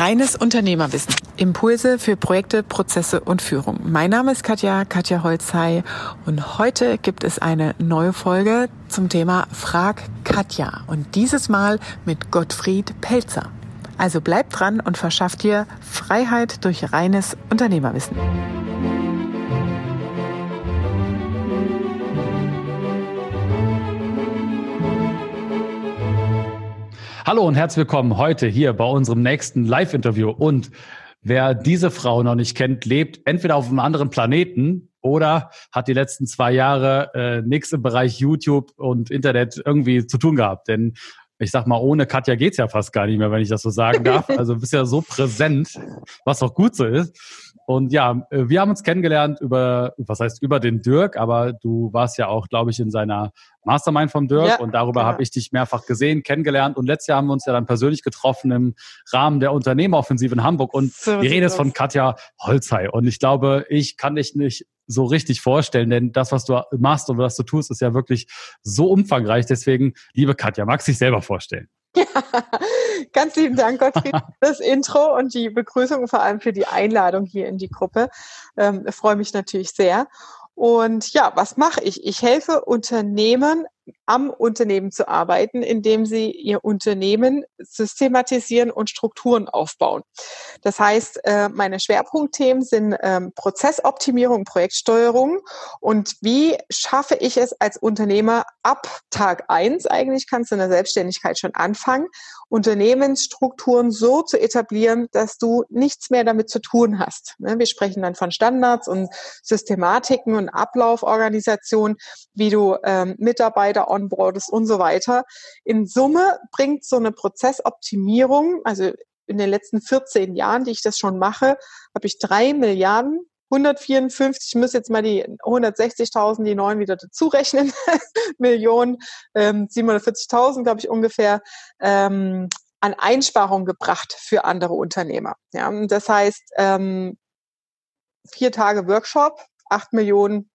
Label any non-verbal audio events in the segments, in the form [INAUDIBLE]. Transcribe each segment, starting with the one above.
Reines Unternehmerwissen. Impulse für Projekte, Prozesse und Führung. Mein Name ist Katja, Katja Holzhey und heute gibt es eine neue Folge zum Thema Frag Katja und dieses Mal mit Gottfried Pelzer. Also bleibt dran und verschafft dir Freiheit durch reines Unternehmerwissen. Hallo und herzlich willkommen heute hier bei unserem nächsten Live-Interview. Und wer diese Frau noch nicht kennt, lebt entweder auf einem anderen Planeten oder hat die letzten zwei Jahre äh, nichts im Bereich YouTube und Internet irgendwie zu tun gehabt. Denn ich sag mal, ohne Katja geht's ja fast gar nicht mehr, wenn ich das so sagen darf. [LAUGHS] Also du bist ja so präsent, was auch gut so ist. Und ja, äh, wir haben uns kennengelernt über, was heißt über den Dirk, aber du warst ja auch, glaube ich, in seiner Mastermind vom Dirk ja, und darüber genau. habe ich dich mehrfach gesehen, kennengelernt und letztes Jahr haben wir uns ja dann persönlich getroffen im Rahmen der Unternehmeroffensive in Hamburg und so die Rede ist von Katja Holzhey und ich glaube, ich kann dich nicht so richtig vorstellen, denn das, was du machst und was du tust, ist ja wirklich so umfangreich. Deswegen, liebe Katja, magst du dich selber vorstellen? Ja, ganz lieben Dank, Gottfried, für das Intro und die Begrüßung, vor allem für die Einladung hier in die Gruppe. Ähm, freue mich natürlich sehr. Und ja, was mache ich? Ich helfe Unternehmen am Unternehmen zu arbeiten, indem sie ihr Unternehmen systematisieren und Strukturen aufbauen. Das heißt, äh, meine Schwerpunktthemen sind ähm, Prozessoptimierung, Projektsteuerung und wie schaffe ich es als Unternehmer ab Tag eins eigentlich kannst du in der Selbstständigkeit schon anfangen, Unternehmensstrukturen so zu etablieren, dass du nichts mehr damit zu tun hast. Ne, wir sprechen dann von Standards und Systematiken und Ablauforganisation, wie du ähm, Mitarbeiter Mitarbeiter onboardest und so weiter. In Summe bringt so eine Prozessoptimierung, also in den letzten 14 Jahren, die ich das schon mache, habe ich drei Milliarden 154, ich muss jetzt mal die 160.000, die neuen wieder dazu rechnen, [LAUGHS] Millionen, ähm, 740.000, glaube ich, ungefähr, ähm, an Einsparungen gebracht für andere Unternehmer. Ja, das heißt, ähm, vier Tage Workshop, acht Millionen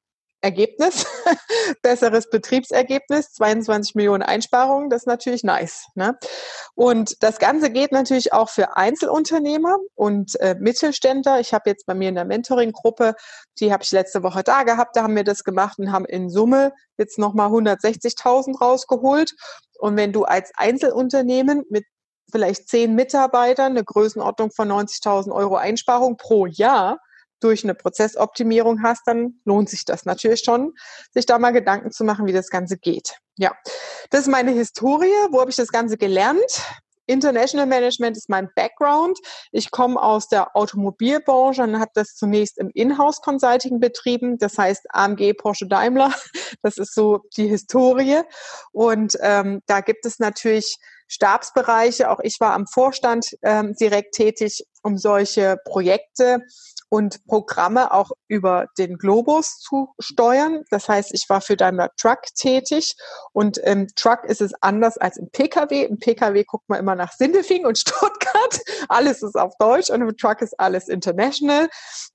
Ergebnis, [LAUGHS] besseres Betriebsergebnis, 22 Millionen Einsparungen, das ist natürlich nice. Ne? Und das Ganze geht natürlich auch für Einzelunternehmer und äh, Mittelständler. Ich habe jetzt bei mir in der Mentoring-Gruppe, die habe ich letzte Woche da gehabt, da haben wir das gemacht und haben in Summe jetzt nochmal 160.000 rausgeholt. Und wenn du als Einzelunternehmen mit vielleicht zehn Mitarbeitern eine Größenordnung von 90.000 Euro Einsparung pro Jahr durch eine Prozessoptimierung hast, dann lohnt sich das natürlich schon, sich da mal Gedanken zu machen, wie das Ganze geht. Ja, das ist meine Historie. Wo habe ich das Ganze gelernt? International Management ist mein Background. Ich komme aus der Automobilbranche und habe das zunächst im Inhouse Consulting betrieben. Das heißt AMG, Porsche, Daimler. Das ist so die Historie. Und ähm, da gibt es natürlich Stabsbereiche. Auch ich war am Vorstand ähm, direkt tätig, um solche Projekte und Programme auch über den Globus zu steuern. Das heißt, ich war für Daimler Truck tätig und im Truck ist es anders als im Pkw. Im Pkw guckt man immer nach Sindelfingen und [LAUGHS] Stuttgart. Alles ist auf Deutsch und im Truck ist alles international,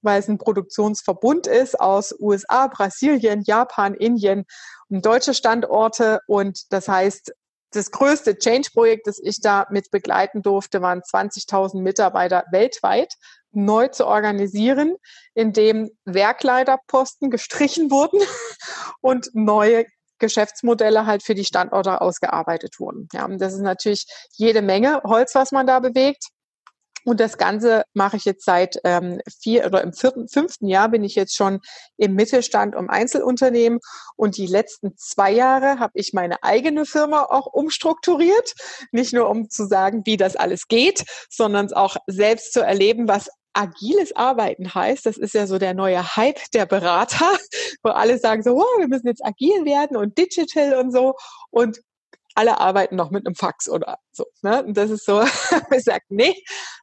weil es ein Produktionsverbund ist aus USA, Brasilien, Japan, Indien und deutsche Standorte und das heißt, das größte Change-Projekt, das ich da mit begleiten durfte, waren 20.000 Mitarbeiter weltweit neu zu organisieren, indem Werkleiterposten gestrichen wurden [LAUGHS] und neue Geschäftsmodelle halt für die Standorte ausgearbeitet wurden. Ja, und das ist natürlich jede Menge Holz, was man da bewegt. Und das Ganze mache ich jetzt seit ähm, vier oder im vierten, fünften Jahr bin ich jetzt schon im Mittelstand um Einzelunternehmen. Und die letzten zwei Jahre habe ich meine eigene Firma auch umstrukturiert. Nicht nur um zu sagen, wie das alles geht, sondern auch selbst zu erleben, was agiles Arbeiten heißt, das ist ja so der neue Hype der Berater, [LAUGHS] wo alle sagen so, oh, wir müssen jetzt agil werden und digital und so und alle arbeiten noch mit einem Fax oder so. Ne? Und das ist so, [LAUGHS] ich sage, nee,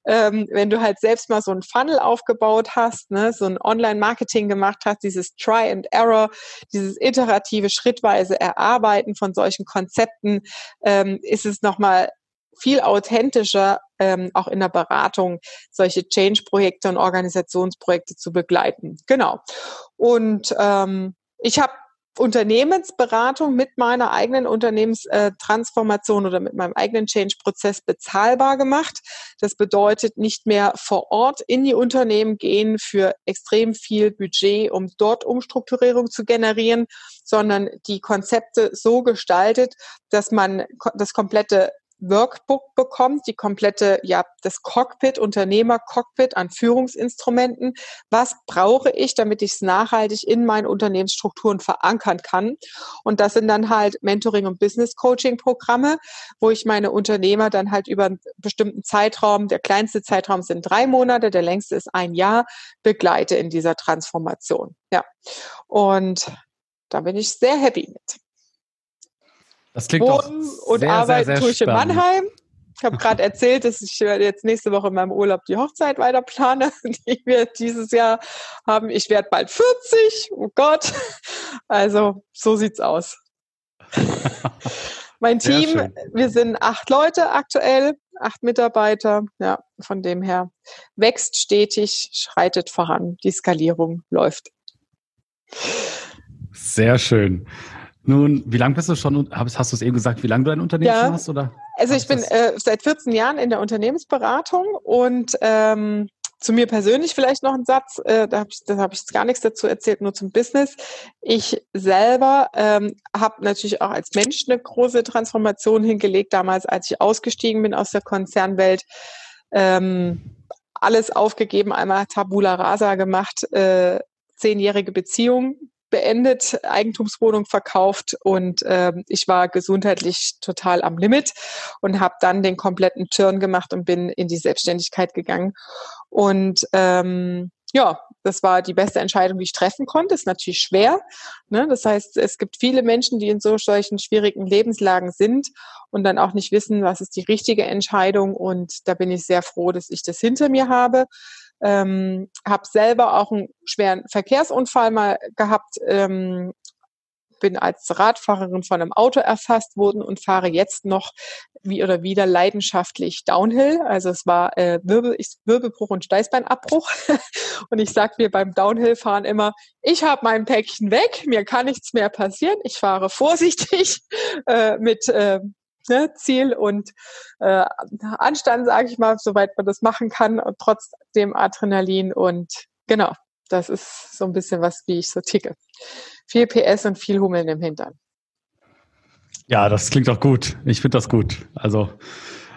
ähm, wenn du halt selbst mal so ein Funnel aufgebaut hast, ne, so ein Online-Marketing gemacht hast, dieses Try and Error, dieses iterative, schrittweise Erarbeiten von solchen Konzepten, ähm, ist es nochmal viel authentischer, ähm, auch in der Beratung solche Change-Projekte und Organisationsprojekte zu begleiten. Genau. Und ähm, ich habe Unternehmensberatung mit meiner eigenen Unternehmenstransformation oder mit meinem eigenen Change-Prozess bezahlbar gemacht. Das bedeutet nicht mehr vor Ort in die Unternehmen gehen für extrem viel Budget, um dort Umstrukturierung zu generieren, sondern die Konzepte so gestaltet, dass man das komplette Workbook bekommt, die komplette, ja, das Cockpit, Unternehmer-Cockpit an Führungsinstrumenten. Was brauche ich, damit ich es nachhaltig in meinen Unternehmensstrukturen verankern kann? Und das sind dann halt Mentoring- und Business-Coaching-Programme, wo ich meine Unternehmer dann halt über einen bestimmten Zeitraum, der kleinste Zeitraum sind drei Monate, der längste ist ein Jahr, begleite in dieser Transformation. Ja. Und da bin ich sehr happy mit. Das klingt doch und sehr, arbeiten sehr, sehr tue ich in Mannheim. Ich habe gerade erzählt, dass ich jetzt nächste Woche in meinem Urlaub die Hochzeit weiter plane, [LAUGHS] die wir dieses Jahr haben. Ich werde bald 40. Oh Gott. Also so sieht's aus. [LAUGHS] mein Team, wir sind acht Leute aktuell, acht Mitarbeiter. Ja, von dem her wächst stetig, schreitet voran. Die Skalierung läuft. Sehr schön. Nun, wie lange bist du schon, hast, du es eben gesagt, wie lange du ein Unternehmen ja. hast? Oder also ich bin äh, seit 14 Jahren in der Unternehmensberatung und ähm, zu mir persönlich vielleicht noch ein Satz, äh, da habe ich, da hab ich gar nichts dazu erzählt, nur zum Business. Ich selber ähm, habe natürlich auch als Mensch eine große Transformation hingelegt, damals, als ich ausgestiegen bin aus der Konzernwelt. Ähm, alles aufgegeben, einmal Tabula Rasa gemacht, äh, zehnjährige Beziehung beendet, Eigentumswohnung verkauft und äh, ich war gesundheitlich total am Limit und habe dann den kompletten Turn gemacht und bin in die Selbstständigkeit gegangen. Und ähm, ja, das war die beste Entscheidung, die ich treffen konnte. Ist natürlich schwer. Ne? Das heißt, es gibt viele Menschen, die in so solchen schwierigen Lebenslagen sind und dann auch nicht wissen, was ist die richtige Entscheidung. Und da bin ich sehr froh, dass ich das hinter mir habe ähm, habe selber auch einen schweren Verkehrsunfall mal gehabt, ähm, bin als Radfahrerin von einem Auto erfasst worden und fahre jetzt noch wie oder wieder leidenschaftlich Downhill. Also es war äh, Wirbel, Wirbelbruch und Steißbeinabbruch. [LAUGHS] und ich sage mir beim Downhill-Fahren immer, ich habe mein Päckchen weg, mir kann nichts mehr passieren. Ich fahre vorsichtig [LAUGHS] äh, mit äh, ne, Ziel und äh, Anstand, sage ich mal, soweit man das machen kann, und trotzdem Adrenalin und genau, das ist so ein bisschen was, wie ich so ticke. Viel PS und viel Hummeln im Hintern. Ja, das klingt auch gut. Ich finde das gut. Also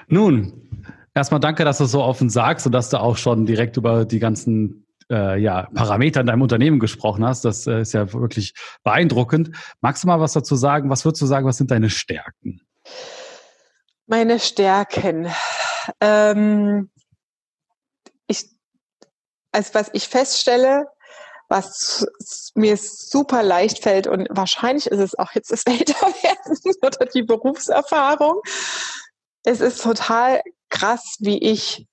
nun, erstmal danke, dass du es so offen sagst und dass du auch schon direkt über die ganzen äh, ja, Parameter in deinem Unternehmen gesprochen hast. Das äh, ist ja wirklich beeindruckend. Magst du mal was dazu sagen? Was würdest du sagen, was sind deine Stärken? Meine Stärken. Ähm, ich, also was ich feststelle, was mir super leicht fällt und wahrscheinlich ist es auch jetzt das [LAUGHS] Älterwerden oder die Berufserfahrung. Es ist total krass, wie ich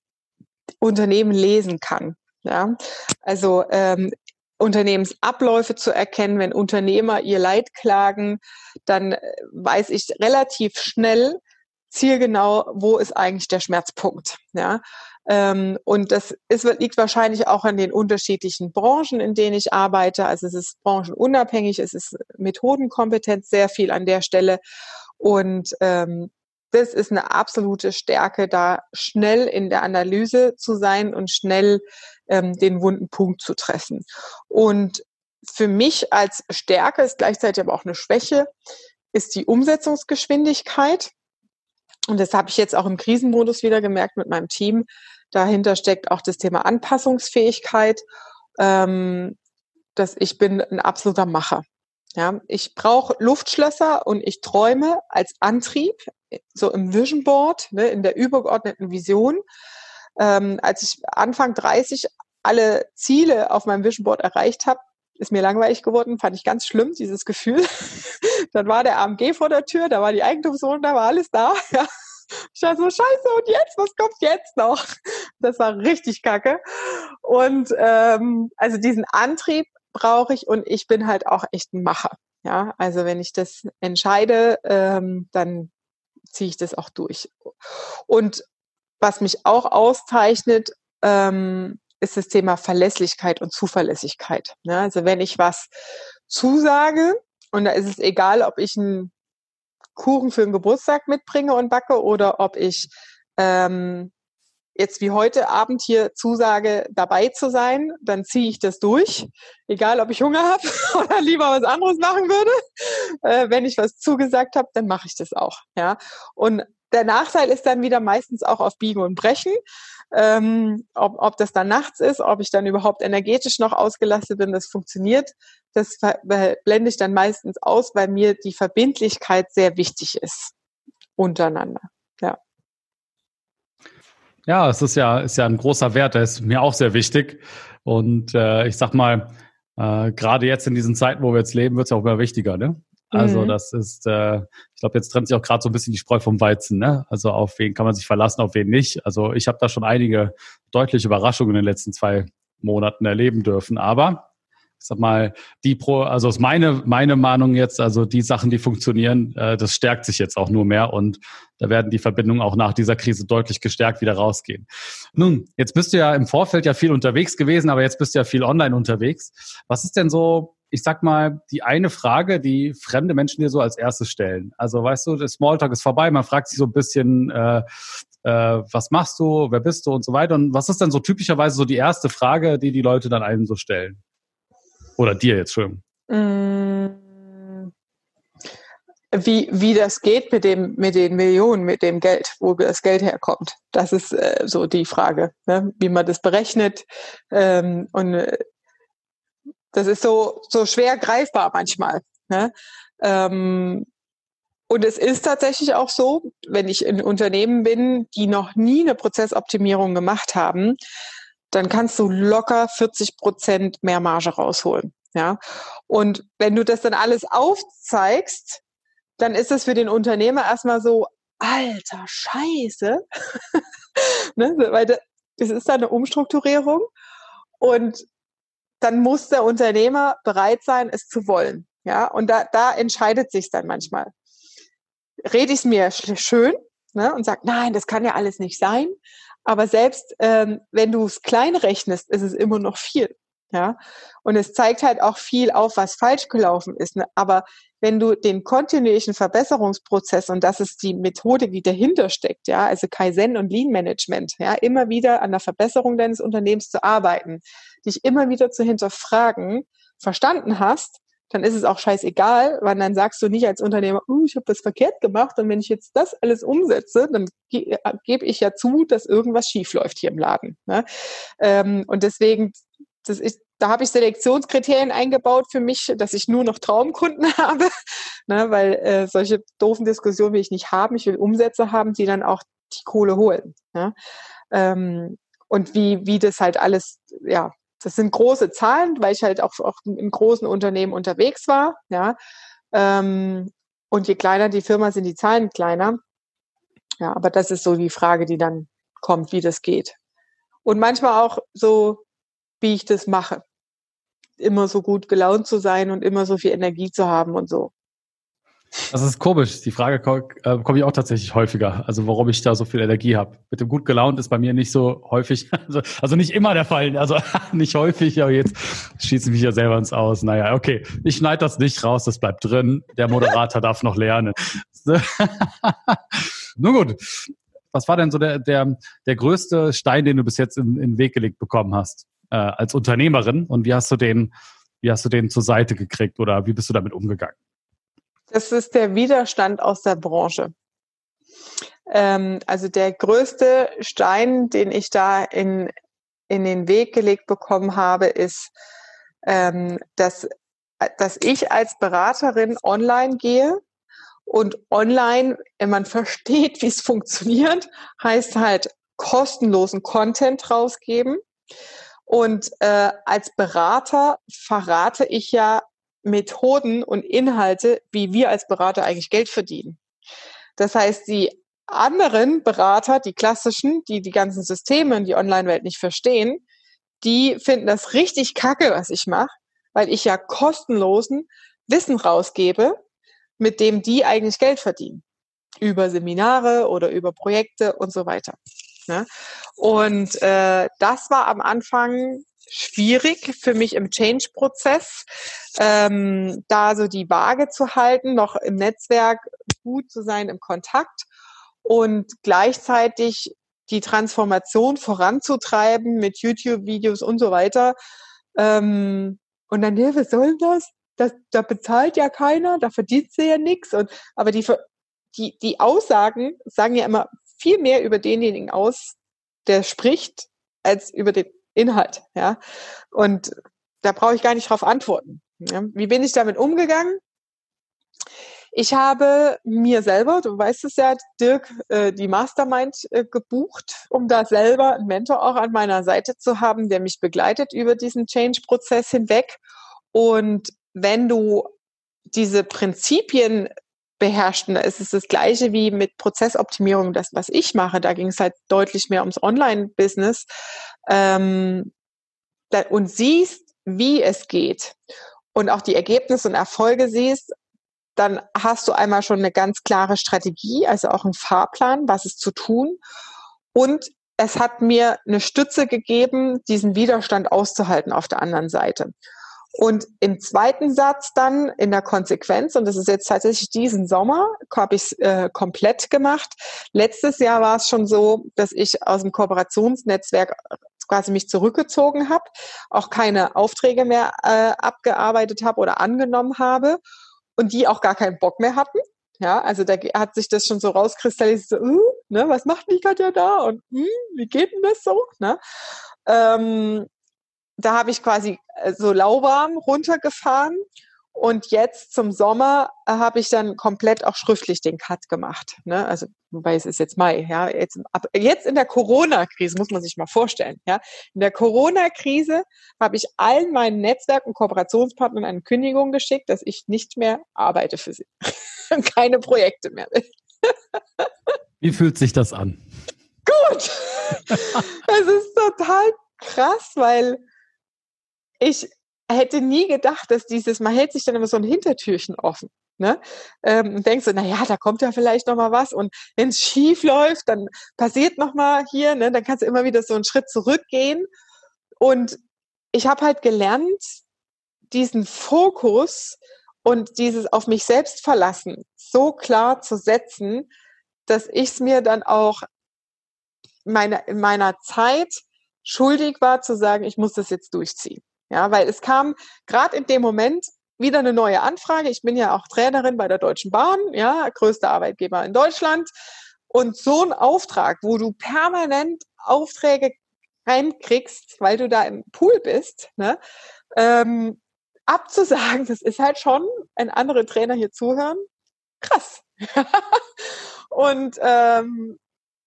Unternehmen lesen kann. Ja, also ähm, Unternehmensabläufe zu erkennen, wenn Unternehmer ihr Leid klagen, dann äh, weiß ich relativ schnell, zielgenau, wo ist eigentlich der Schmerzpunkt. Ja? Ähm, und das ist, liegt wahrscheinlich auch an den unterschiedlichen Branchen, in denen ich arbeite. Also es ist branchenunabhängig, es ist Methodenkompetenz sehr viel an der Stelle. Und ähm, das ist eine absolute Stärke, da schnell in der Analyse zu sein und schnell ähm, den wunden Punkt zu treffen. Und für mich als Stärke ist gleichzeitig aber auch eine Schwäche, ist die Umsetzungsgeschwindigkeit. Und das habe ich jetzt auch im Krisenmodus wieder gemerkt mit meinem Team. Dahinter steckt auch das Thema Anpassungsfähigkeit. Ähm, dass ich bin ein absoluter Macher. Ja, ich brauche Luftschlösser und ich träume als Antrieb, so im Vision Board, ne, in der übergeordneten Vision. Ähm, als ich Anfang 30 alle Ziele auf meinem Vision Board erreicht habe, ist mir langweilig geworden, fand ich ganz schlimm, dieses Gefühl. [LAUGHS] dann war der AMG vor der Tür, da war die Eigentumswohnung, da war alles da. [LAUGHS] Ja. Ich dachte so, scheiße, und jetzt, was kommt jetzt noch? Das war richtig kacke. Und ähm, also diesen Antrieb brauche ich und ich bin halt auch echt ein Macher. Ja, also wenn ich das entscheide, ähm, dann ziehe ich das auch durch. Und was mich auch auszeichnet, ähm, ist das Thema Verlässlichkeit und Zuverlässigkeit. Ja, also wenn ich was zusage, Und da ist es egal, ob ich einen Kuchen für den Geburtstag mitbringe und backe oder ob ich ähm, jetzt wie heute Abend hier zusage, dabei zu sein, dann ziehe ich das durch, egal ob ich Hunger habe [LAUGHS] oder lieber was anderes machen würde. Äh, wenn ich was zugesagt habe, dann mache ich das auch. Ja. Und der Nachteil ist dann wieder meistens auch auf Biegen und Brechen. Ähm, ob, ob das dann nachts ist, ob ich dann überhaupt energetisch noch ausgelastet bin, das funktioniert. Das blende ich dann meistens aus, weil mir die Verbindlichkeit sehr wichtig ist untereinander. Ja. Ja, es ist ja, ist ja ein großer Wert, der ist mir auch sehr wichtig. Und äh, ich sag mal, äh, gerade jetzt in diesen Zeiten, wo wir jetzt leben, wird es auch immer wichtiger, ne? Also mhm. das ist, äh, ich glaube, jetzt trennt sich auch gerade so ein bisschen die Spreu vom Weizen. Ne? Also auf wen kann man sich verlassen, auf wen nicht. Also ich habe da schon einige deutliche Überraschungen in den letzten zwei Monaten erleben dürfen. Aber ich sag mal, die Pro, also ist meine, meine Meinung jetzt, also die Sachen, die funktionieren, äh, das stärkt sich jetzt auch nur mehr und da werden die Verbindungen auch nach dieser Krise deutlich gestärkt wieder rausgehen. Nun, jetzt bist du ja im Vorfeld ja viel unterwegs gewesen, aber jetzt bist du ja viel online unterwegs. Was ist denn so, ich sag mal, die eine Frage, die fremde Menschen dir so als erstes stellen? Also weißt du, der Smalltalk ist vorbei, man fragt sich so ein bisschen, äh, äh, was machst du, wer bist du und so weiter. Und was ist denn so typischerweise so die erste Frage, die die Leute dann einem so stellen? Oder dir jetzt schon? Mm. Wie, wie das geht mit dem, mit den Millionen, mit dem Geld, wo das Geld herkommt. Das ist äh, so die Frage, ne? wie man das berechnet. Ähm, und äh, das ist so, so schwer greifbar manchmal. Ne? Ähm, und es ist tatsächlich auch so, wenn ich in Unternehmen bin, die noch nie eine Prozessoptimierung gemacht haben, dann kannst du locker 40 Prozent mehr Marge rausholen. Ja. Und wenn du das dann alles aufzeigst, dann ist es für den Unternehmer erstmal so, alter Scheiße. [LAUGHS] ne? Weil es ist da eine Umstrukturierung und dann muss der Unternehmer bereit sein, es zu wollen. Ja, und da, da entscheidet sich dann manchmal. Rede ich es mir schön ne, und sage, nein, das kann ja alles nicht sein. Aber selbst ähm, wenn du es klein rechnest, ist es immer noch viel. Ja, und es zeigt halt auch viel auf, was falsch gelaufen ist. Ne? Aber wenn du den kontinuierlichen Verbesserungsprozess, und das ist die Methode, die dahinter steckt, ja, also Kaizen und Lean Management, ja, immer wieder an der Verbesserung deines Unternehmens zu arbeiten, dich immer wieder zu hinterfragen, verstanden hast, dann ist es auch scheißegal, weil dann sagst du nicht als Unternehmer, oh, ich habe das verkehrt gemacht und wenn ich jetzt das alles umsetze, dann ge gebe ich ja zu, dass irgendwas schief läuft hier im Laden. Ne? Ähm, und deswegen, das ist, da habe ich Selektionskriterien eingebaut für mich, dass ich nur noch Traumkunden [LAUGHS] habe, ne? weil äh, solche doofen Diskussionen will ich nicht haben. Ich will Umsätze haben, die dann auch die Kohle holen. Ne? Ähm, und wie, wie das halt alles, ja, das sind große Zahlen, weil ich halt auch, auch in großen Unternehmen unterwegs war, ja. Ähm, und je kleiner die Firma, sind die Zahlen kleiner. Ja, aber das ist so die Frage, die dann kommt, wie das geht. Und manchmal auch so, wie ich das mache. Immer so gut gelaunt zu sein und immer so viel Energie zu haben und so. Das ist komisch. Die Frage äh, komme ich auch tatsächlich häufiger. Also warum ich da so viel Energie habe. Mit dem gut gelaunt ist bei mir nicht so häufig, [LAUGHS] also, also nicht immer der Fall. Also [LAUGHS] nicht häufig, aber jetzt schießen mich ja selber ins Aus. Naja, okay. Ich schneide das nicht raus, das bleibt drin. Der Moderator [LAUGHS] darf noch lernen. Nun gut. Was war denn so der, der, der größte Stein, den du bis jetzt in, in den Weg gelegt bekommen hast äh, als Unternehmerin? Und wie hast du den, wie hast du den zur Seite gekriegt oder wie bist du damit umgegangen? Das ist der Widerstand aus der Branche. Ähm, also der größte Stein, den ich da in, in den Weg gelegt bekommen habe, ist, ähm, dass, dass ich als Beraterin online gehe und online, wenn man [LAUGHS] versteht, wie es funktioniert, heißt halt kostenlosen Content rausgeben. Und äh, als Berater verrate ich ja Methoden und Inhalte, wie wir als Berater eigentlich Geld verdienen. Das heißt, die anderen Berater, die klassischen, die die ganzen Systeme in die Online-Welt nicht verstehen, die finden das richtig kacke, was ich mache, weil ich ja kostenlosen Wissen rausgebe, mit dem die eigentlich Geld verdienen. Über Seminare oder über Projekte und so weiter. Ne? Und äh, das war am Anfang schwierig für mich im Change-Prozess, ähm, da so die Waage zu halten, noch im Netzwerk gut zu sein, im Kontakt und gleichzeitig die Transformation voranzutreiben mit YouTube-Videos und so weiter. Ähm, und dann, ja, was soll das? das? Da bezahlt ja keiner, da verdient sie ja nichts. Aber die, die, die Aussagen sagen ja immer viel mehr über denjenigen aus, der spricht, als über den Inhalt. Ja. Und da brauche ich gar nicht drauf antworten. Ja. Wie bin ich damit umgegangen? Ich habe mir selber, du weißt es ja, Dirk, äh, die Mastermind äh, gebucht, um da selber einen Mentor auch an meiner Seite zu haben, der mich begleitet über diesen Change-Prozess hinweg. Und wenn du diese Prinzipien beherrschten, da ist es das gleiche wie mit Prozessoptimierung, das, was ich mache. Da ging es halt deutlich mehr ums Online-Business. Ähm, und siehst, wie es geht und auch die Ergebnisse und Erfolge siehst, dann hast du einmal schon eine ganz klare Strategie, also auch einen Fahrplan, was ist zu tun. Und es hat mir eine Stütze gegeben, diesen Widerstand auszuhalten auf der anderen Seite. Und im zweiten Satz dann in der Konsequenz, und das ist jetzt tatsächlich diesen Sommer, habe ich es äh, komplett gemacht. Letztes Jahr war es schon so, dass ich aus dem Kooperationsnetzwerk quasi mich zurückgezogen habe, auch keine Aufträge mehr äh, abgearbeitet habe oder angenommen habe und die auch gar keinen Bock mehr hatten. Ja, also da hat sich das schon so rauskristallisiert, so, uh, ne, was macht die Katja da und hm, wie geht denn das so? Ne? Ähm, da habe ich quasi äh, so lauwarm runtergefahren und jetzt zum Sommer äh, habe ich dann komplett auch schriftlich den Cut gemacht. Ne? Also, wobei es ist jetzt Mai, ja. Jetzt, ab, jetzt in der Corona-Krise muss man sich mal vorstellen, ja. In der Corona-Krise habe ich allen meinen Netzwerk- und Kooperationspartnern eine Kündigung geschickt, dass ich nicht mehr arbeite für sie. [LAUGHS] Keine Projekte mehr. Wie fühlt sich das an? Gut. [LAUGHS] Es ist total krass, weil ich hätte nie gedacht, dass dieses, man hält sich dann immer so ein Hintertürchen offen. Ne? Ähm, und denkst so, na ja, da kommt ja vielleicht noch mal was und wenn es schief läuft, dann passiert noch mal hier, ne? dann kannst du immer wieder so einen Schritt zurückgehen. Und ich habe halt gelernt, diesen Fokus und dieses auf mich selbst verlassen so klar zu setzen, dass ich es mir dann auch meine, in meiner Zeit schuldig war zu sagen, ich muss das jetzt durchziehen. Ja, weil es kam gerade in dem Moment wieder eine neue Anfrage. Ich bin ja auch Trainerin bei der Deutschen Bahn, ja, größter Arbeitgeber in Deutschland. Und so ein Auftrag, wo du permanent Aufträge reinkriegst, weil du da im Pool bist, ne, ähm, abzusagen, das ist halt schon, wenn andere Trainer hier zuhören, krass. [LAUGHS] und ähm,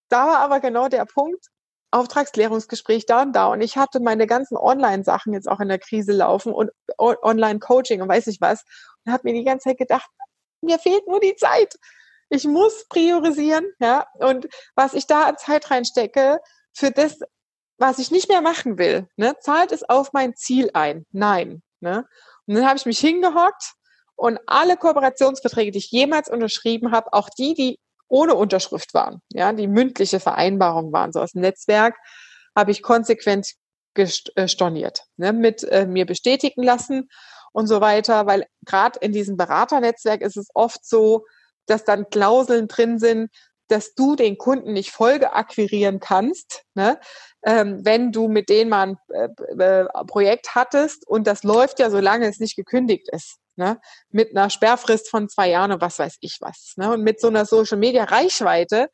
da war aber genau der Punkt, Auftragsklärungsgespräch da und da. Und ich hatte meine ganzen Online-Sachen jetzt auch in der Krise laufen und Online-Coaching und weiß nicht was. Und habe mir die ganze Zeit gedacht, mir fehlt nur die Zeit. Ich muss priorisieren, ja. Und was ich da an Zeit reinstecke, für das, was ich nicht mehr machen will, ne, zahlt es auf mein Ziel ein. Nein. Ne? Und dann habe ich mich hingehockt und alle Kooperationsverträge, die ich jemals unterschrieben habe, auch die, die ohne Unterschrift waren, ja, die mündliche Vereinbarung waren, so aus dem Netzwerk, habe ich konsequent äh, storniert, ne, mit äh, mir bestätigen lassen und so weiter, weil gerade in diesem Beraternetzwerk ist es oft so, dass dann Klauseln drin sind, dass du den Kunden nicht Folge akquirieren kannst, ne? ähm, wenn du mit denen mal ein äh, äh, Projekt hattest und das läuft ja, solange es nicht gekündigt ist ne? mit einer Sperrfrist von zwei Jahren und was weiß ich was. Ne? Und mit so einer Social-Media-Reichweite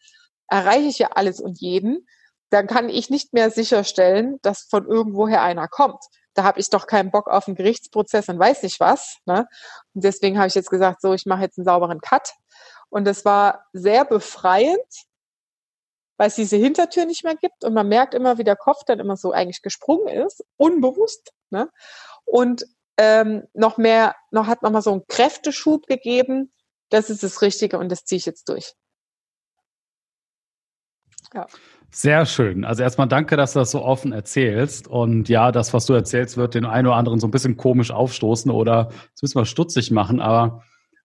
erreiche ich ja alles und jeden. Dann kann ich nicht mehr sicherstellen, dass von irgendwoher einer kommt. Da habe ich doch keinen Bock auf einen Gerichtsprozess und weiß nicht was. Ne? Und deswegen habe ich jetzt gesagt, so, ich mache jetzt einen sauberen Cut. Und es war sehr befreiend, weil es diese Hintertür nicht mehr gibt und man merkt immer, wie der Kopf dann immer so eigentlich gesprungen ist, unbewusst. Ne? Und ähm, noch mehr, noch hat nochmal so einen Kräfteschub gegeben. Das ist das Richtige und das ziehe ich jetzt durch. Ja. Sehr schön. Also erstmal danke, dass du das so offen erzählst. Und ja, das, was du erzählst, wird den einen oder anderen so ein bisschen komisch aufstoßen oder es müssen wir stutzig machen. Aber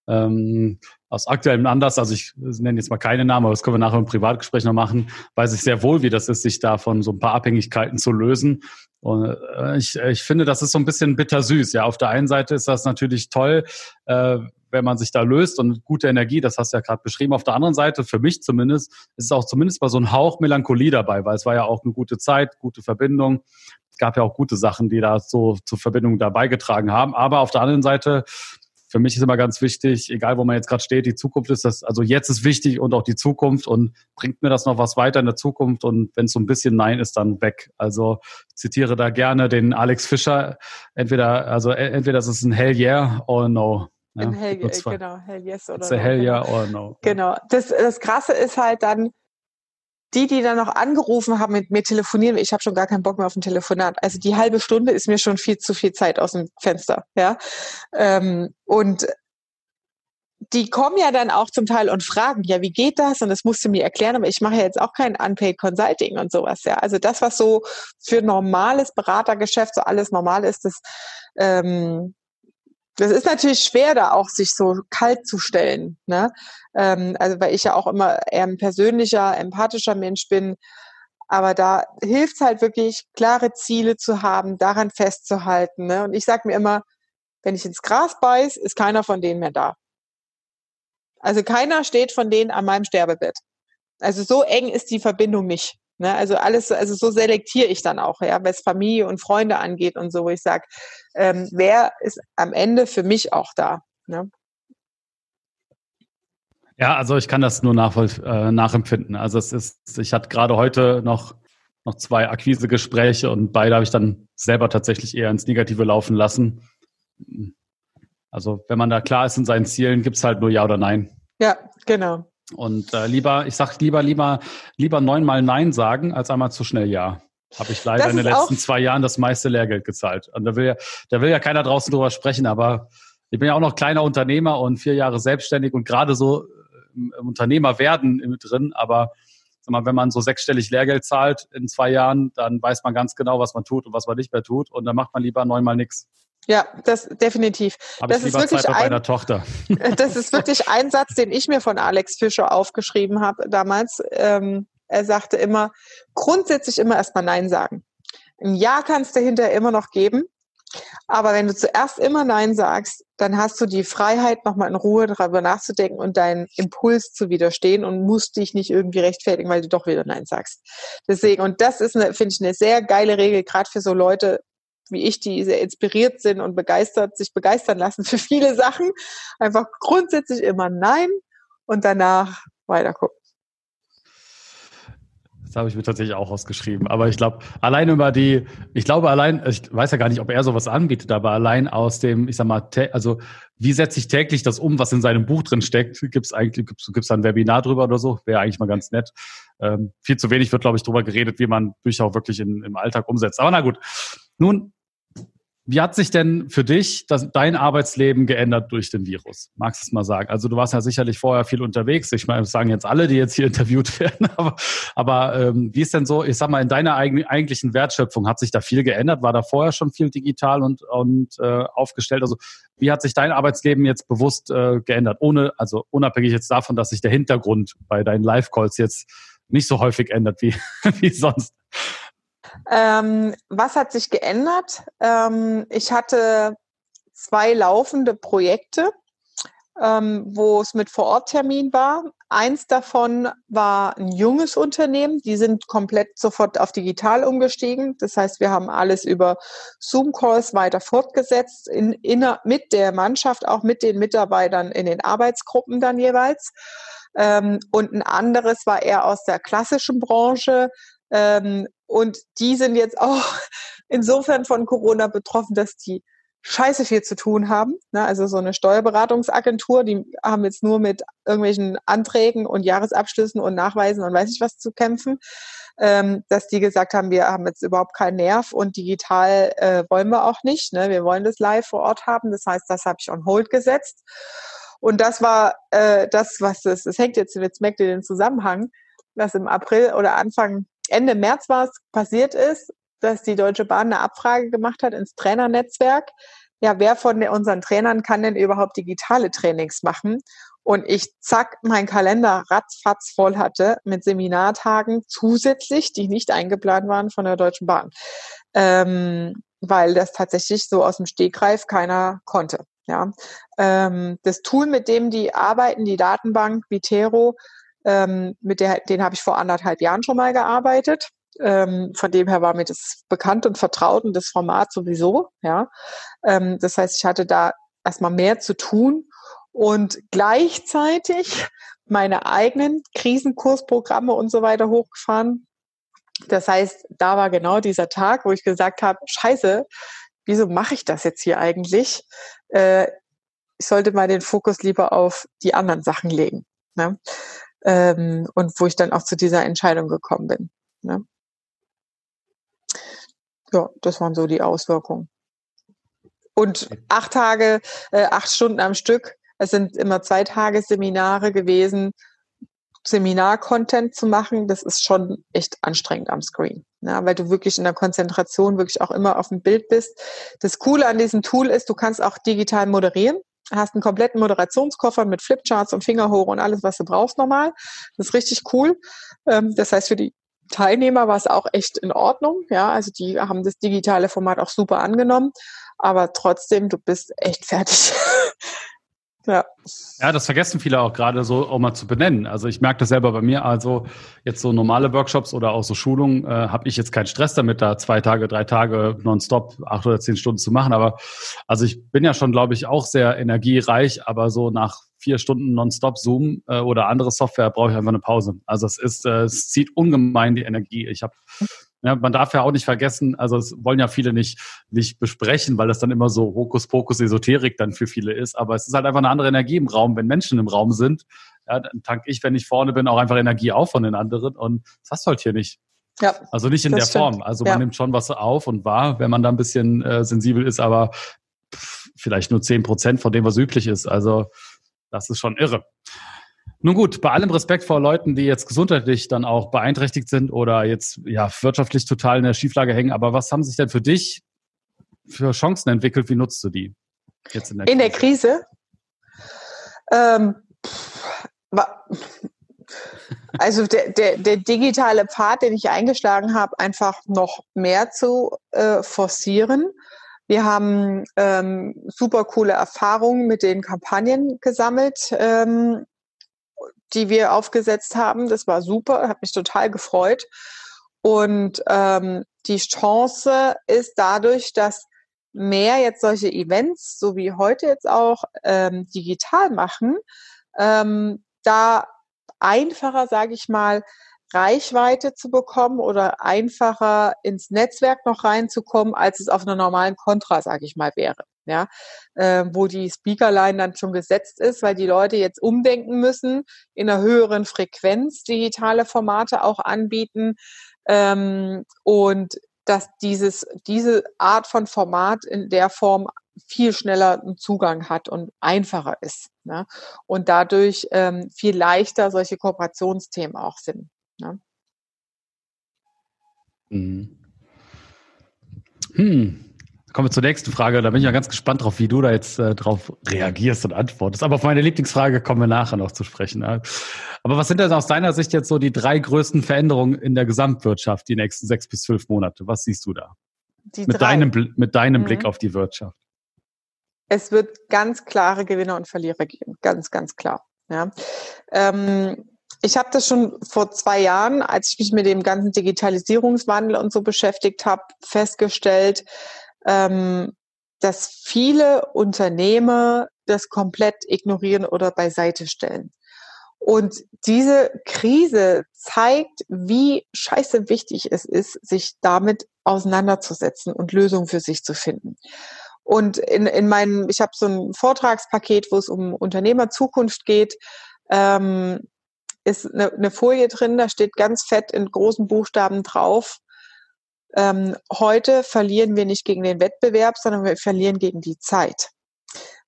ähm, aus aktuellem Anlass, also ich nenne jetzt mal keine Namen, aber das können wir nachher im Privatgespräch noch machen, weiß ich sehr wohl, wie das ist, sich da von so ein paar Abhängigkeiten zu lösen. Und äh, ich, ich finde, das ist so ein bisschen bittersüß. Ja, auf der einen Seite ist das natürlich toll, äh, wenn man sich da löst und gute Energie, das hast du ja gerade beschrieben. Auf der anderen Seite, für mich zumindest, ist es auch zumindest mal so ein Hauch Melancholie dabei, weil es war ja auch eine gute Zeit, gute Verbindung. Es gab ja auch gute Sachen, die da so zur Verbindung da beigetragen haben. Aber auf der anderen Seite, für mich ist immer ganz wichtig, egal wo man jetzt gerade steht, die Zukunft ist das, also jetzt ist wichtig und auch die Zukunft und bringt mir das noch was weiter in der Zukunft und wenn es so ein bisschen Nein ist, dann weg. Also zitiere da gerne den Alex Fischer, entweder, also entweder das ist ein Hell yeah or no. Ja, hell, genau, hell yes oder no. Hell yeah or no. Genau. Das, das Krasse ist halt dann, die, die dann noch angerufen haben, mit mir telefonieren, ich habe schon gar keinen Bock mehr auf ein Telefonat. Also die halbe Stunde ist mir schon viel zu viel Zeit aus dem Fenster. Ja? Ähm, und die kommen ja dann auch zum Teil und fragen, ja, wie geht das? Und das musst du mir erklären, aber ich mache ja jetzt auch kein Unpaid Consulting und sowas, ja. Also das, was so für normales Beratergeschäft so alles normal ist, das ähm, das ist natürlich schwer, da auch sich so kalt zu stellen. Ne? Ähm, also weil ich ja auch immer eher ein persönlicher, empathischer Mensch bin. Aber da hilft es halt wirklich, klare Ziele zu haben, daran festzuhalten. Ne? Und ich sage mir immer, wenn ich ins Gras beiß, ist keiner von denen mehr da. Also keiner steht von denen an meinem Sterbebett. Also so eng ist die Verbindung nicht. Ne? Also alles, also so selektiere ich dann auch, ja, was Familie und Freunde angeht und so, wo ich sage, ähm, wer ist am Ende für mich auch da? Ne? Ja, also ich kann das nur äh, nachempfinden. Also es ist, ich hatte gerade heute noch, noch zwei Akquisegespräche und beide habe ich dann selber tatsächlich eher ins Negative laufen lassen. Also wenn man da klar ist in seinen Zielen, gibt es halt nur Ja oder Nein. Ja, genau. Und äh, lieber, ich sag lieber, lieber, lieber neunmal Nein sagen, als einmal zu schnell Ja. Habe ich leider in den letzten zwei Jahren das meiste Lehrgeld gezahlt. Und da will ja, da will ja keiner draußen drüber sprechen, aber ich bin ja auch noch kleiner Unternehmer und vier Jahre selbstständig und gerade so im, im Unternehmer werden drin, aber sag mal, wenn man so sechsstellig Lehrgeld zahlt in zwei Jahren, dann weiß man ganz genau, was man tut und was man nicht mehr tut und dann macht man lieber neunmal nichts. Ja, das definitiv. Hab das ist wirklich Zeit ein, Tochter. [LAUGHS] Das ist wirklich ein Satz, den ich mir von Alex Fischer aufgeschrieben habe damals. Ähm, er sagte immer, grundsätzlich immer erstmal Nein sagen. Ein Ja kannst du hinterher immer noch geben. Aber wenn du zuerst immer Nein sagst, dann hast du die Freiheit, nochmal in Ruhe darüber nachzudenken und deinen Impuls zu widerstehen und musst dich nicht irgendwie rechtfertigen, weil du doch wieder Nein sagst. Deswegen, und das ist, finde ich, eine sehr geile Regel, gerade für so Leute, wie ich, die sehr inspiriert sind und begeistert, sich begeistern lassen für viele Sachen. Einfach grundsätzlich immer Nein und danach weiter gucken. Das habe ich mir tatsächlich auch ausgeschrieben. Aber ich glaube, allein über die, ich glaube allein, ich weiß ja gar nicht, ob er sowas anbietet, aber allein aus dem, ich sag mal, also wie setze ich täglich das um, was in seinem Buch drin steckt? Gibt es eigentlich, gibt es da ein Webinar drüber oder so? Wäre eigentlich mal ganz nett. Ähm, viel zu wenig wird, glaube ich, drüber geredet, wie man Bücher auch wirklich in, im Alltag umsetzt. Aber na gut. Nun, wie hat sich denn für dich das, dein Arbeitsleben geändert durch den Virus? Magst du es mal sagen? Also du warst ja sicherlich vorher viel unterwegs. Ich meine, das sagen jetzt alle, die jetzt hier [LAUGHS] interviewt werden. Aber, aber ähm, wie ist denn so, ich sag mal, in deiner eigen, eigentlichen Wertschöpfung, hat sich da viel geändert? War da vorher schon viel digital und, und äh, aufgestellt? Also wie hat sich dein Arbeitsleben jetzt bewusst äh, geändert? Ohne, also unabhängig jetzt davon, dass sich der Hintergrund bei deinen Live-Calls jetzt nicht so häufig ändert wie, [LAUGHS] wie sonst. Ähm, was hat sich geändert? Ähm, ich hatte zwei laufende Projekte, ähm, wo es mit Vororttermin war. Eins davon war ein junges Unternehmen. Die sind komplett sofort auf digital umgestiegen. Das heißt, wir haben alles über Zoom-Calls weiter fortgesetzt, in, in, mit der Mannschaft, auch mit den Mitarbeitern in den Arbeitsgruppen dann jeweils. Ähm, und ein anderes war eher aus der klassischen Branche, ähm, und die sind jetzt auch [LAUGHS] insofern von Corona betroffen, dass die scheiße viel zu tun haben. Ne? Also so eine Steuerberatungsagentur, die haben jetzt nur mit irgendwelchen Anträgen und Jahresabschlüssen und Nachweisen und weiß ich was zu kämpfen. Ähm, dass die gesagt haben, wir haben jetzt überhaupt keinen Nerv und digital äh, wollen wir auch nicht. Ne? Wir wollen das live vor Ort haben. Das heißt, das habe ich on hold gesetzt. Und das war äh, das, was es, es hängt jetzt, jetzt merkt ihr den Zusammenhang, was im April oder Anfang Ende März war es passiert ist, dass die Deutsche Bahn eine Abfrage gemacht hat ins Trainernetzwerk, ja, wer von unseren Trainern kann denn überhaupt digitale Trainings machen? Und ich zack, mein Kalender ratzfatz voll hatte mit Seminartagen zusätzlich, die nicht eingeplant waren von der Deutschen Bahn. Ähm, weil das tatsächlich so aus dem Stegreif keiner konnte. Ja, ähm, das Tool, mit dem die arbeiten, die Datenbank Vitero, ähm, mit der, den habe ich vor anderthalb Jahren schon mal gearbeitet. Ähm, von dem her war mir das bekannt und vertraut und das Format sowieso. Ja, ähm, das heißt, ich hatte da erstmal mehr zu tun und gleichzeitig meine eigenen Krisenkursprogramme und so weiter hochgefahren. Das heißt, da war genau dieser Tag, wo ich gesagt habe, scheiße, wieso mache ich das jetzt hier eigentlich? Äh, ich sollte mal den Fokus lieber auf die anderen Sachen legen. Ne? Ähm, und wo ich dann auch zu dieser Entscheidung gekommen bin. Ne? Ja, das waren so die Auswirkungen. Und acht Tage, äh, acht Stunden am Stück es sind immer zwei Tage Seminare gewesen. Seminar-Content zu machen, das ist schon echt anstrengend am Screen, ne? weil du wirklich in der Konzentration wirklich auch immer auf dem Bild bist. Das Coole an diesem Tool ist, du kannst auch digital moderieren hast einen kompletten Moderationskoffer mit Flipcharts und Fingerhoch und alles, was du brauchst normal. Das ist richtig cool. Ähm, das heißt, für die Teilnehmer war es auch echt in Ordnung. Ja, also die haben das digitale Format auch super angenommen. Aber trotzdem, du bist echt fertig. [LAUGHS] Ja. Ja, das vergessen viele auch gerade so auch mal zu benennen. Also ich merke das selber bei mir. Also jetzt so normale Workshops oder auch so Schulungen äh, habe ich jetzt keinen Stress damit, da zwei Tage, drei Tage nonstop acht oder zehn Stunden zu machen. Aber also ich bin ja schon, glaube ich, auch sehr energiereich, aber so nach vier Stunden nonstop Zoom äh, oder andere Software brauche ich einfach eine Pause. Also es ist, äh, es zieht ungemein die Energie. Ich habe ja, man darf ja auch nicht vergessen, also es wollen ja viele nicht, nicht besprechen, weil das dann immer so Hokuspokus Esoterik dann für viele ist. Aber es ist halt einfach eine andere Energie im Raum, wenn Menschen im Raum sind. Ja, dann tank ich, wenn ich vorne bin, auch einfach Energie auf von den anderen. Und das hast du halt hier nicht. Ja, also nicht in der stimmt. Form. Also man ja. nimmt schon was auf und wahr, wenn man da ein bisschen äh, sensibel ist, aber pff, vielleicht nur zehn Prozent von dem, was üblich ist. Also das ist schon irre. Nun gut, bei allem Respekt vor Leuten, die jetzt gesundheitlich dann auch beeinträchtigt sind oder jetzt ja wirtschaftlich total in der Schieflage hängen, aber was haben sich denn für dich für Chancen entwickelt? Wie nutzt du die jetzt in der in Krise? Der Krise? Ähm, also der, der, der digitale Pfad, den ich eingeschlagen habe, einfach noch mehr zu äh, forcieren. Wir haben ähm, super coole Erfahrungen mit den Kampagnen gesammelt ähm, die wir aufgesetzt haben. Das war super, hat mich total gefreut. Und ähm, die Chance ist dadurch, dass mehr jetzt solche Events, so wie heute jetzt auch, ähm, digital machen, ähm, da einfacher, sage ich mal, Reichweite zu bekommen oder einfacher ins Netzwerk noch reinzukommen, als es auf einer normalen Kontra, sage ich mal, wäre. Ja, äh, wo die Speakerline dann schon gesetzt ist, weil die Leute jetzt umdenken müssen, in einer höheren Frequenz digitale Formate auch anbieten ähm, und dass dieses, diese Art von Format in der Form viel schneller einen Zugang hat und einfacher ist. Ne? Und dadurch ähm, viel leichter solche Kooperationsthemen auch sind. Ne? Mhm. Hm. Kommen wir zur nächsten Frage. Da bin ich ja ganz gespannt drauf, wie du da jetzt äh, drauf reagierst und antwortest. Aber auf meine Lieblingsfrage kommen wir nachher noch zu sprechen. Aber was sind denn aus deiner Sicht jetzt so die drei größten Veränderungen in der Gesamtwirtschaft die nächsten sechs bis zwölf Monate? Was siehst du da? Die mit, drei. deinem, mit deinem mhm. Blick auf die Wirtschaft. Es wird ganz klare Gewinner und Verlierer geben. Ganz, ganz klar. Ja. Ähm, ich habe das schon vor zwei Jahren, als ich mich mit dem ganzen Digitalisierungswandel und so beschäftigt habe, festgestellt, ähm, dass viele Unternehmer das komplett ignorieren oder beiseite stellen. Und diese Krise zeigt, wie scheiße wichtig es ist, sich damit auseinanderzusetzen und Lösungen für sich zu finden. Und in, in meinem, ich habe so ein Vortragspaket, wo es um Unternehmerzukunft geht, ähm, ist eine, eine Folie drin, da steht ganz fett in großen Buchstaben drauf, ähm, heute verlieren wir nicht gegen den Wettbewerb, sondern wir verlieren gegen die Zeit.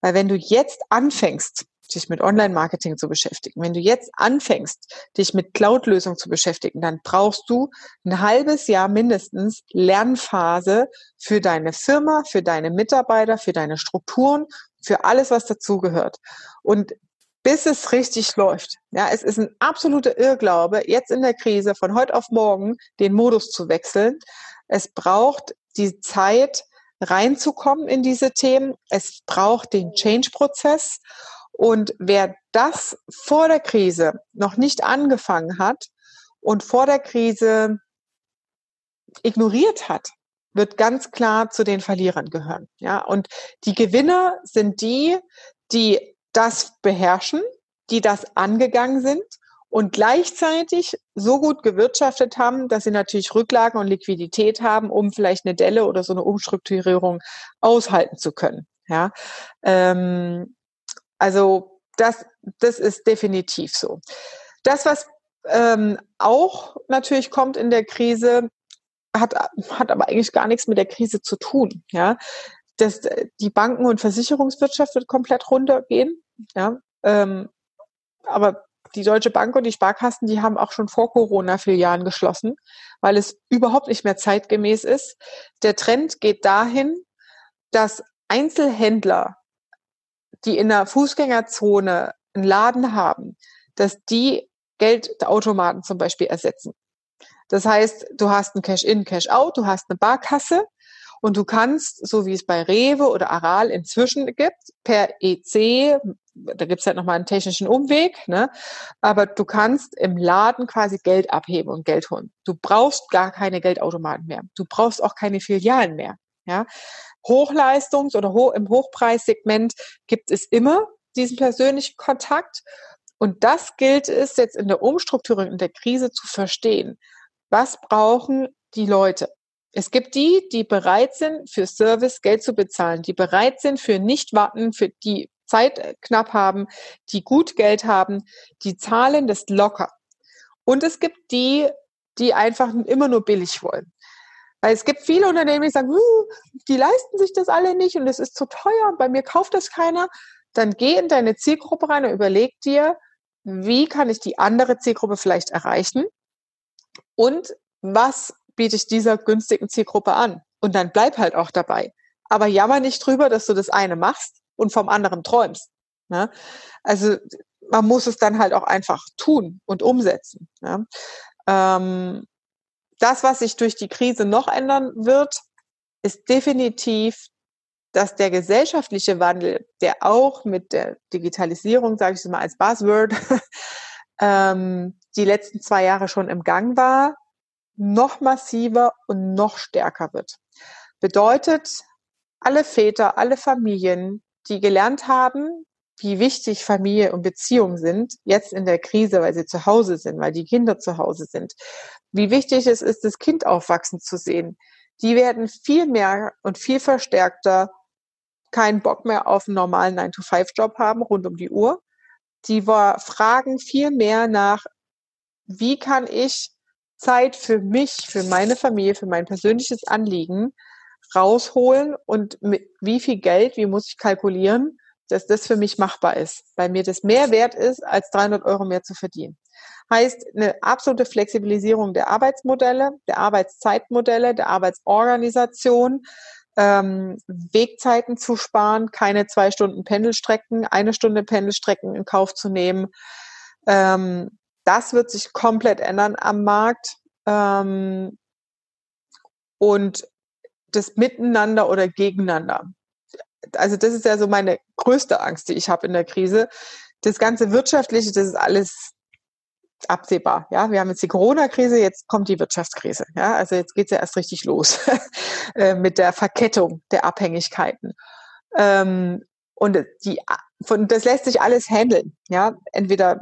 Weil wenn du jetzt anfängst, dich mit Online-Marketing zu beschäftigen, wenn du jetzt anfängst, dich mit Cloud-Lösungen zu beschäftigen, dann brauchst du ein halbes Jahr mindestens Lernphase für deine Firma, für deine Mitarbeiter, für deine Strukturen, für alles, was dazugehört. Und bis es richtig läuft. Ja, es ist ein absoluter Irrglaube, jetzt in der Krise von heute auf morgen den Modus zu wechseln. Es braucht die Zeit, reinzukommen in diese Themen. Es braucht den Change-Prozess. Und wer das vor der Krise noch nicht angefangen hat und vor der Krise ignoriert hat, wird ganz klar zu den Verlierern gehören. Ja, und die Gewinner sind die, die das beherrschen, die das angegangen sind und gleichzeitig so gut gewirtschaftet haben, dass sie natürlich Rücklagen und Liquidität haben, um vielleicht eine Delle oder so eine Umstrukturierung aushalten zu können. Ja, ähm, also das, das ist definitiv so. Das, was ähm, auch natürlich kommt in der Krise, hat, hat aber eigentlich gar nichts mit der Krise zu tun. Ja, dass die Banken- und Versicherungswirtschaft wird komplett runtergehen. Ja, ähm, aber die Deutsche Bank und die Sparkassen, die haben auch schon vor Corona Filialen geschlossen, weil es überhaupt nicht mehr zeitgemäß ist. Der Trend geht dahin, dass Einzelhändler, die in der Fußgängerzone einen Laden haben, dass die Geldautomaten zum Beispiel ersetzen. Das heißt, du hast ein Cash-in, Cash-out, du hast eine Barkasse und du kannst, so wie es bei Rewe oder Aral inzwischen gibt, per EC, da gibt's halt nochmal einen technischen Umweg, ne? aber du kannst im Laden quasi Geld abheben und Geld holen. Du brauchst gar keine Geldautomaten mehr. Du brauchst auch keine Filialen mehr. Ja? Hochleistungs- oder ho im Hochpreissegment gibt es immer diesen persönlichen Kontakt. Und das gilt es jetzt in der Umstrukturierung, in der Krise zu verstehen. Was brauchen die Leute? Es gibt die, die bereit sind, für Service Geld zu bezahlen, die bereit sind, für nicht warten, für die Zeit äh, knapp haben, die gut Geld haben, die zahlen das locker. Und es gibt die, die einfach immer nur billig wollen. Weil es gibt viele Unternehmen, die sagen, die leisten sich das alle nicht und es ist zu teuer und bei mir kauft das keiner. Dann geh in deine Zielgruppe rein und überleg dir, wie kann ich die andere Zielgruppe vielleicht erreichen und was biete ich dieser günstigen Zielgruppe an. Und dann bleib halt auch dabei. Aber jammer nicht drüber, dass du das eine machst und vom anderen träumst. Ne? Also man muss es dann halt auch einfach tun und umsetzen. Ne? Ähm, das, was sich durch die Krise noch ändern wird, ist definitiv, dass der gesellschaftliche Wandel, der auch mit der Digitalisierung, sage ich mal als Buzzword, [LAUGHS] ähm, die letzten zwei Jahre schon im Gang war, noch massiver und noch stärker wird. Bedeutet, alle Väter, alle Familien, die gelernt haben, wie wichtig Familie und Beziehung sind, jetzt in der Krise, weil sie zu Hause sind, weil die Kinder zu Hause sind, wie wichtig es ist, das Kind aufwachsen zu sehen, die werden viel mehr und viel verstärkter keinen Bock mehr auf einen normalen 9-to-5-Job haben, rund um die Uhr. Die war, fragen viel mehr nach, wie kann ich Zeit für mich, für meine Familie, für mein persönliches Anliegen rausholen und mit wie viel Geld, wie muss ich kalkulieren, dass das für mich machbar ist, weil mir das mehr wert ist, als 300 Euro mehr zu verdienen. Heißt eine absolute Flexibilisierung der Arbeitsmodelle, der Arbeitszeitmodelle, der Arbeitsorganisation, ähm, Wegzeiten zu sparen, keine zwei Stunden Pendelstrecken, eine Stunde Pendelstrecken in Kauf zu nehmen, ähm, das wird sich komplett ändern am Markt. Ähm, und das Miteinander oder Gegeneinander. Also das ist ja so meine größte Angst, die ich habe in der Krise. Das ganze Wirtschaftliche, das ist alles absehbar. Ja, wir haben jetzt die Corona-Krise, jetzt kommt die Wirtschaftskrise. Ja, also jetzt geht's ja erst richtig los [LAUGHS] äh, mit der Verkettung der Abhängigkeiten. Ähm, und die, von, das lässt sich alles handeln. Ja, entweder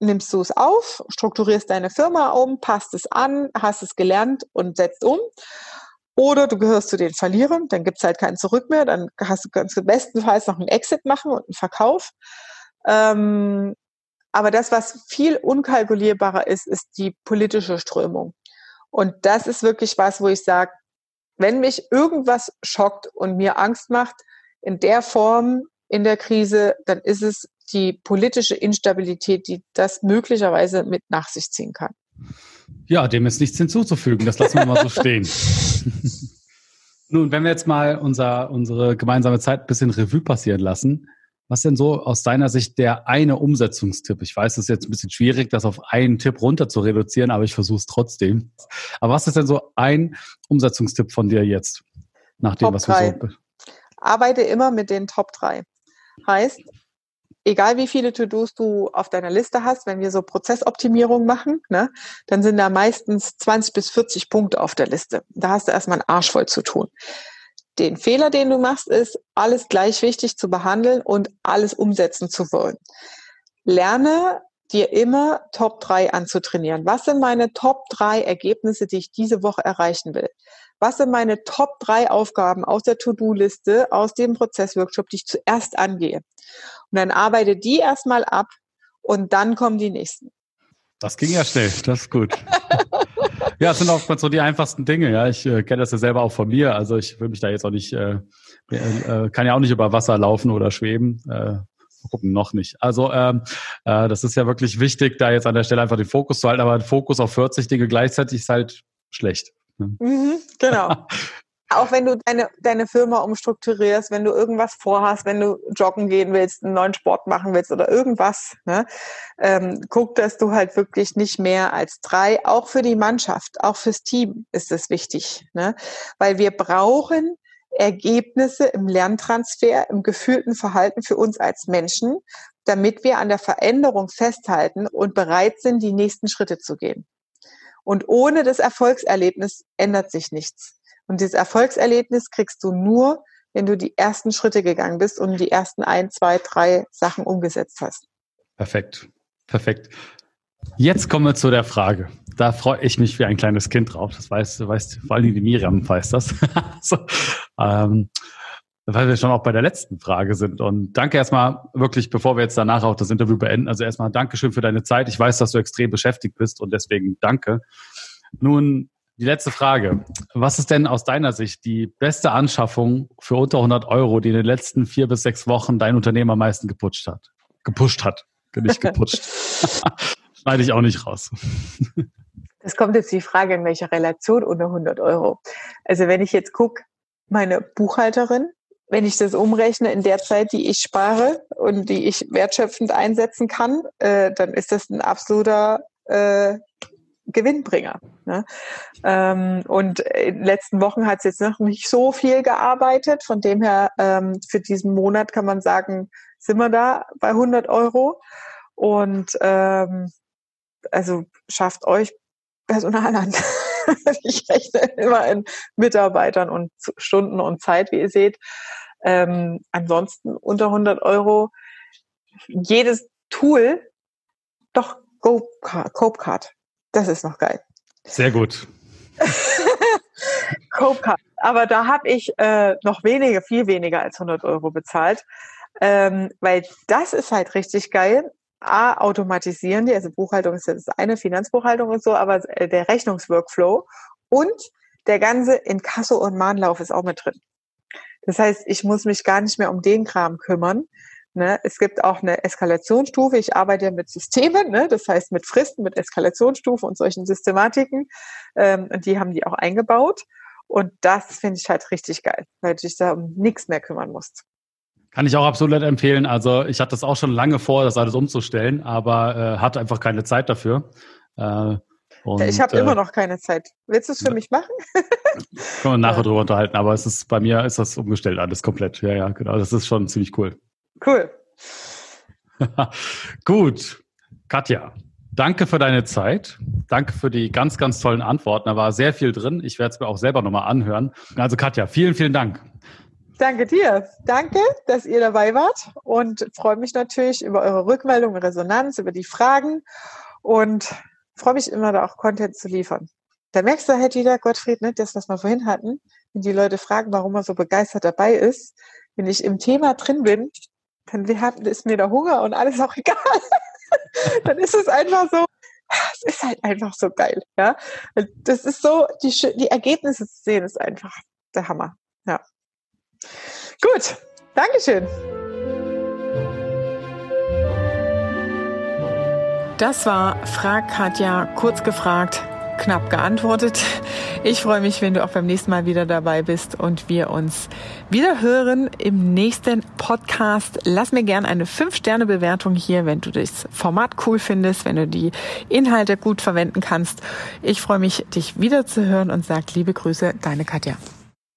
nimmst du es auf, strukturierst deine Firma um, passt es an, hast es gelernt und setzt um. Oder du gehörst zu den Verlierern, dann gibt es halt kein Zurück mehr, dann hast du ganz bestenfalls noch einen Exit machen und einen Verkauf. Ähm, aber das, was viel unkalkulierbarer ist, ist die politische Strömung. Und das ist wirklich was, wo ich sage, wenn mich irgendwas schockt und mir Angst macht, in der Form in der Krise, dann ist es die politische Instabilität, die das möglicherweise mit nach sich ziehen kann. Ja, dem ist nichts hinzuzufügen. Das lassen wir mal so [LAUGHS] stehen. Nun, wenn wir jetzt mal unser, unsere gemeinsame Zeit ein bisschen Revue passieren lassen, was denn so aus deiner Sicht der eine Umsetzungstipp? Ich weiß, es ist jetzt ein bisschen schwierig, das auf einen Tipp runter zu reduzieren, aber ich versuche es trotzdem. Aber was ist denn so ein Umsetzungstipp von dir jetzt? Nach dem, Top was drei. wir so. Arbeite immer mit den Top 3. Heißt, egal wie viele To-Dos du auf deiner Liste hast, wenn wir so Prozessoptimierung machen, ne, dann sind da meistens 20 bis 40 Punkte auf der Liste. Da hast du erstmal einen Arsch voll zu tun. Den Fehler, den du machst, ist, alles gleich wichtig zu behandeln und alles umsetzen zu wollen. Lerne dir immer Top 3 anzutrainieren. Was sind meine Top 3 Ergebnisse, die ich diese Woche erreichen will? Was sind meine Top 3 Aufgaben aus der To-Do-Liste, aus dem Prozessworkshop, die ich zuerst angehe? Und dann arbeite die erstmal ab und dann kommen die nächsten. Das ging ja schnell, das ist gut. [LAUGHS] ja, es sind oftmals so die einfachsten Dinge. Ja, ich äh, kenne das ja selber auch von mir. Also ich will mich da jetzt auch nicht, äh, äh, kann ja auch nicht über Wasser laufen oder schweben. Gucken noch nicht. Also ähm, äh, das ist ja wirklich wichtig, da jetzt an der Stelle einfach den Fokus zu halten. Aber ein Fokus auf 40 Dinge gleichzeitig ist halt schlecht. Ne? Mhm, genau. [LAUGHS] Auch wenn du deine, deine Firma umstrukturierst, wenn du irgendwas vorhast, wenn du joggen gehen willst, einen neuen Sport machen willst oder irgendwas, ne, ähm, guck, dass du halt wirklich nicht mehr als drei, auch für die Mannschaft, auch fürs Team ist es wichtig, ne, weil wir brauchen Ergebnisse im Lerntransfer, im gefühlten Verhalten für uns als Menschen, damit wir an der Veränderung festhalten und bereit sind, die nächsten Schritte zu gehen. Und ohne das Erfolgserlebnis ändert sich nichts. Und dieses Erfolgserlebnis kriegst du nur, wenn du die ersten Schritte gegangen bist und die ersten ein, zwei, drei Sachen umgesetzt hast. Perfekt. Perfekt. Jetzt kommen wir zu der Frage. Da freue ich mich wie ein kleines Kind drauf. Das weißt, weißt vor allem die Miriam weiß das. [LAUGHS] so, ähm, weil wir schon auch bei der letzten Frage sind. Und danke erstmal wirklich, bevor wir jetzt danach auch das Interview beenden. Also erstmal Dankeschön für deine Zeit. Ich weiß, dass du extrem beschäftigt bist und deswegen danke. Nun die letzte Frage. Was ist denn aus deiner Sicht die beste Anschaffung für unter 100 Euro, die in den letzten vier bis sechs Wochen dein Unternehmen am meisten gepusht hat? Gepusht hat, nicht gepusht. [LAUGHS] Schneide ich auch nicht raus. Das kommt jetzt die Frage, in welcher Relation unter 100 Euro. Also wenn ich jetzt gucke, meine Buchhalterin, wenn ich das umrechne in der Zeit, die ich spare und die ich wertschöpfend einsetzen kann, äh, dann ist das ein absoluter äh, Gewinnbringer. Ne? Ähm, und in den letzten Wochen hat es jetzt noch nicht so viel gearbeitet. Von dem her, ähm, für diesen Monat kann man sagen, sind wir da bei 100 Euro. Und ähm, also schafft euch Personal an. [LAUGHS] ich rechne immer in Mitarbeitern und Stunden und Zeit, wie ihr seht. Ähm, ansonsten unter 100 Euro jedes Tool, doch Copecard. Das ist noch geil. Sehr gut. [LAUGHS] Copecard. Aber da habe ich äh, noch weniger, viel weniger als 100 Euro bezahlt, ähm, weil das ist halt richtig geil. A, automatisieren die, also Buchhaltung ist das eine, Finanzbuchhaltung und so, aber äh, der Rechnungsworkflow und der ganze Inkasso- und Mahnlauf ist auch mit drin. Das heißt, ich muss mich gar nicht mehr um den Kram kümmern. Ne? Es gibt auch eine Eskalationsstufe. Ich arbeite ja mit Systemen, ne? das heißt mit Fristen, mit Eskalationsstufen und solchen Systematiken. Ähm, und die haben die auch eingebaut. Und das finde ich halt richtig geil, weil du dich da um nichts mehr kümmern musst. Kann ich auch absolut empfehlen. Also ich hatte das auch schon lange vor, das alles umzustellen, aber äh, hatte einfach keine Zeit dafür. Äh, und, ich habe äh, immer noch keine Zeit. Willst du es für mich machen? [LAUGHS] können wir nachher ja. drüber unterhalten, aber es ist bei mir ist das umgestellt alles komplett. Ja, ja, genau. Das ist schon ziemlich cool. Cool. [LAUGHS] Gut. Katja, danke für deine Zeit. Danke für die ganz, ganz tollen Antworten. Da war sehr viel drin. Ich werde es mir auch selber nochmal anhören. Also Katja, vielen, vielen Dank. Danke dir. Danke, dass ihr dabei wart und freue mich natürlich über eure Rückmeldung, Resonanz, über die Fragen und freue mich immer, da auch Content zu liefern. Da merkst du halt wieder, Gottfried, ne, das, was wir vorhin hatten, wenn die Leute fragen, warum er so begeistert dabei ist. Wenn ich im Thema drin bin, dann ist mir der Hunger und alles auch [LAUGHS] egal. dann ist es einfach so, es ist halt einfach so geil. Ja, das ist so, die, die Ergebnisse zu sehen, ist einfach der Hammer. Ja. Gut, Dankeschön. Das war Frag Katja kurz gefragt knapp geantwortet. Ich freue mich, wenn du auch beim nächsten Mal wieder dabei bist und wir uns wieder hören im nächsten Podcast. Lass mir gerne eine 5-Sterne-Bewertung hier, wenn du das Format cool findest, wenn du die Inhalte gut verwenden kannst. Ich freue mich, dich wieder zu hören und sag liebe Grüße, deine Katja.